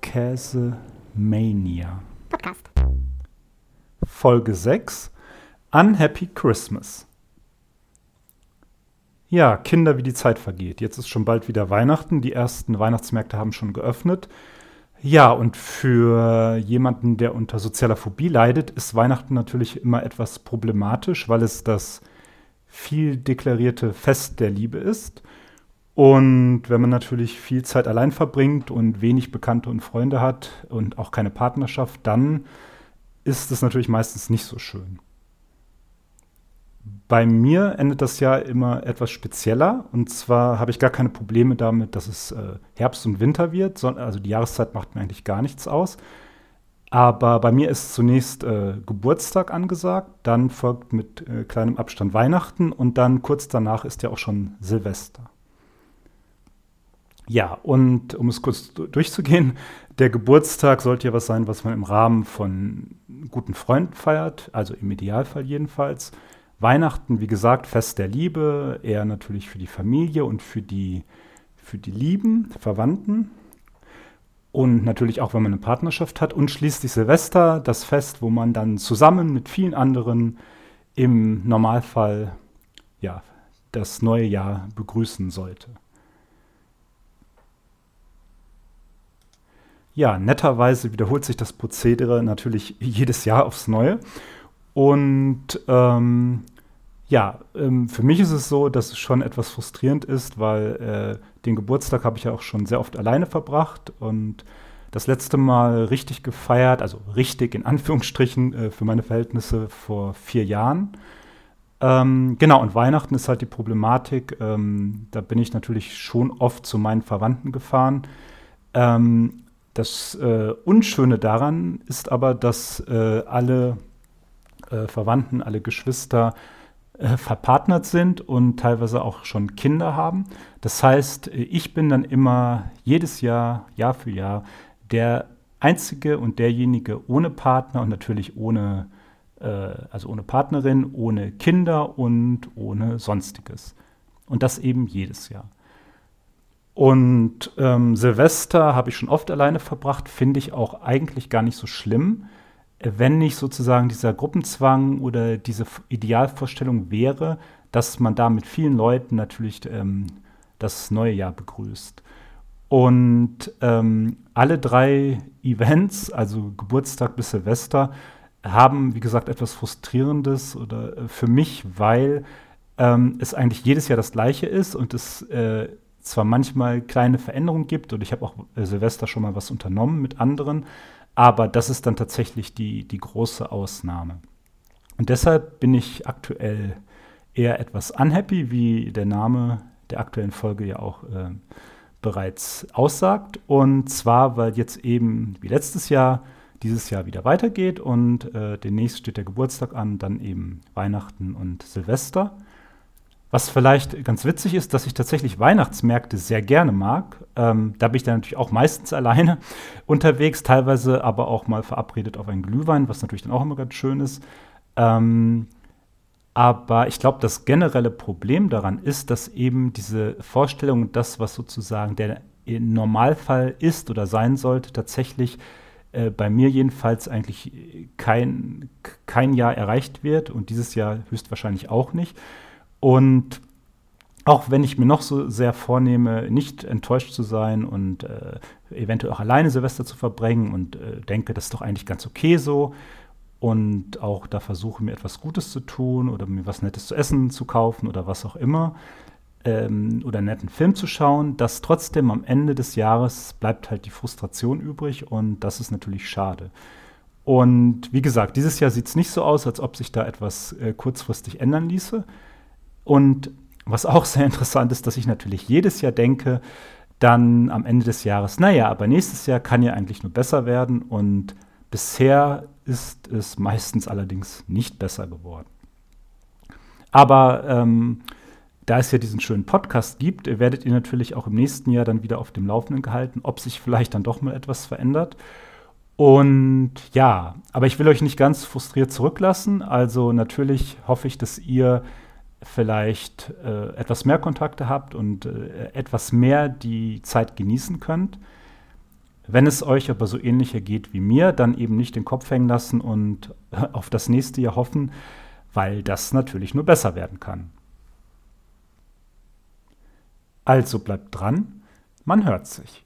Käsemania. Podcast. Folge 6 Unhappy Christmas. Ja, Kinder, wie die Zeit vergeht. Jetzt ist schon bald wieder Weihnachten. Die ersten Weihnachtsmärkte haben schon geöffnet. Ja, und für jemanden, der unter sozialer Phobie leidet, ist Weihnachten natürlich immer etwas problematisch, weil es das viel deklarierte Fest der Liebe ist. Und wenn man natürlich viel Zeit allein verbringt und wenig Bekannte und Freunde hat und auch keine Partnerschaft, dann ist es natürlich meistens nicht so schön. Bei mir endet das Jahr immer etwas spezieller. Und zwar habe ich gar keine Probleme damit, dass es äh, Herbst und Winter wird. So, also die Jahreszeit macht mir eigentlich gar nichts aus. Aber bei mir ist zunächst äh, Geburtstag angesagt, dann folgt mit äh, kleinem Abstand Weihnachten und dann kurz danach ist ja auch schon Silvester. Ja, und um es kurz durchzugehen, der Geburtstag sollte ja was sein, was man im Rahmen von guten Freunden feiert, also im Idealfall jedenfalls. Weihnachten, wie gesagt, Fest der Liebe, eher natürlich für die Familie und für die, für die Lieben, Verwandten. Und natürlich auch, wenn man eine Partnerschaft hat. Und schließlich Silvester, das Fest, wo man dann zusammen mit vielen anderen im Normalfall ja, das neue Jahr begrüßen sollte. Ja, netterweise wiederholt sich das Prozedere natürlich jedes Jahr aufs Neue. Und ähm, ja, ähm, für mich ist es so, dass es schon etwas frustrierend ist, weil äh, den Geburtstag habe ich ja auch schon sehr oft alleine verbracht und das letzte Mal richtig gefeiert, also richtig in Anführungsstrichen äh, für meine Verhältnisse vor vier Jahren. Ähm, genau, und Weihnachten ist halt die Problematik. Ähm, da bin ich natürlich schon oft zu meinen Verwandten gefahren. Ähm, das äh, Unschöne daran ist aber, dass äh, alle äh, Verwandten, alle Geschwister äh, verpartnert sind und teilweise auch schon Kinder haben. Das heißt, äh, ich bin dann immer jedes Jahr, Jahr für Jahr, der Einzige und derjenige ohne Partner und natürlich ohne, äh, also ohne Partnerin, ohne Kinder und ohne Sonstiges. Und das eben jedes Jahr. Und ähm, Silvester habe ich schon oft alleine verbracht, finde ich auch eigentlich gar nicht so schlimm wenn nicht sozusagen dieser Gruppenzwang oder diese Idealvorstellung wäre, dass man da mit vielen Leuten natürlich ähm, das neue Jahr begrüßt. Und ähm, alle drei Events, also Geburtstag bis Silvester, haben, wie gesagt, etwas Frustrierendes oder äh, für mich, weil ähm, es eigentlich jedes Jahr das gleiche ist und es äh, zwar manchmal kleine Veränderungen gibt und ich habe auch äh, Silvester schon mal was unternommen mit anderen, aber das ist dann tatsächlich die, die große Ausnahme. Und deshalb bin ich aktuell eher etwas unhappy, wie der Name der aktuellen Folge ja auch äh, bereits aussagt. Und zwar, weil jetzt eben wie letztes Jahr dieses Jahr wieder weitergeht und äh, demnächst steht der Geburtstag an, dann eben Weihnachten und Silvester. Was vielleicht ganz witzig ist, dass ich tatsächlich Weihnachtsmärkte sehr gerne mag. Ähm, da bin ich dann natürlich auch meistens alleine unterwegs, teilweise aber auch mal verabredet auf einen Glühwein, was natürlich dann auch immer ganz schön ist. Ähm, aber ich glaube, das generelle Problem daran ist, dass eben diese Vorstellung, das, was sozusagen der Normalfall ist oder sein sollte, tatsächlich äh, bei mir jedenfalls eigentlich kein, kein Jahr erreicht wird und dieses Jahr höchstwahrscheinlich auch nicht. Und auch wenn ich mir noch so sehr vornehme, nicht enttäuscht zu sein und äh, eventuell auch alleine Silvester zu verbringen und äh, denke, das ist doch eigentlich ganz okay so und auch da versuche, mir etwas Gutes zu tun oder mir was Nettes zu essen zu kaufen oder was auch immer ähm, oder einen netten Film zu schauen, dass trotzdem am Ende des Jahres bleibt halt die Frustration übrig und das ist natürlich schade. Und wie gesagt, dieses Jahr sieht es nicht so aus, als ob sich da etwas äh, kurzfristig ändern ließe. Und was auch sehr interessant ist, dass ich natürlich jedes Jahr denke, dann am Ende des Jahres, naja, aber nächstes Jahr kann ja eigentlich nur besser werden. Und bisher ist es meistens allerdings nicht besser geworden. Aber ähm, da es ja diesen schönen Podcast gibt, werdet ihr natürlich auch im nächsten Jahr dann wieder auf dem Laufenden gehalten, ob sich vielleicht dann doch mal etwas verändert. Und ja, aber ich will euch nicht ganz frustriert zurücklassen. Also natürlich hoffe ich, dass ihr vielleicht äh, etwas mehr Kontakte habt und äh, etwas mehr die Zeit genießen könnt. Wenn es euch aber so ähnlich ergeht wie mir, dann eben nicht den Kopf hängen lassen und auf das nächste Jahr hoffen, weil das natürlich nur besser werden kann. Also bleibt dran, man hört sich.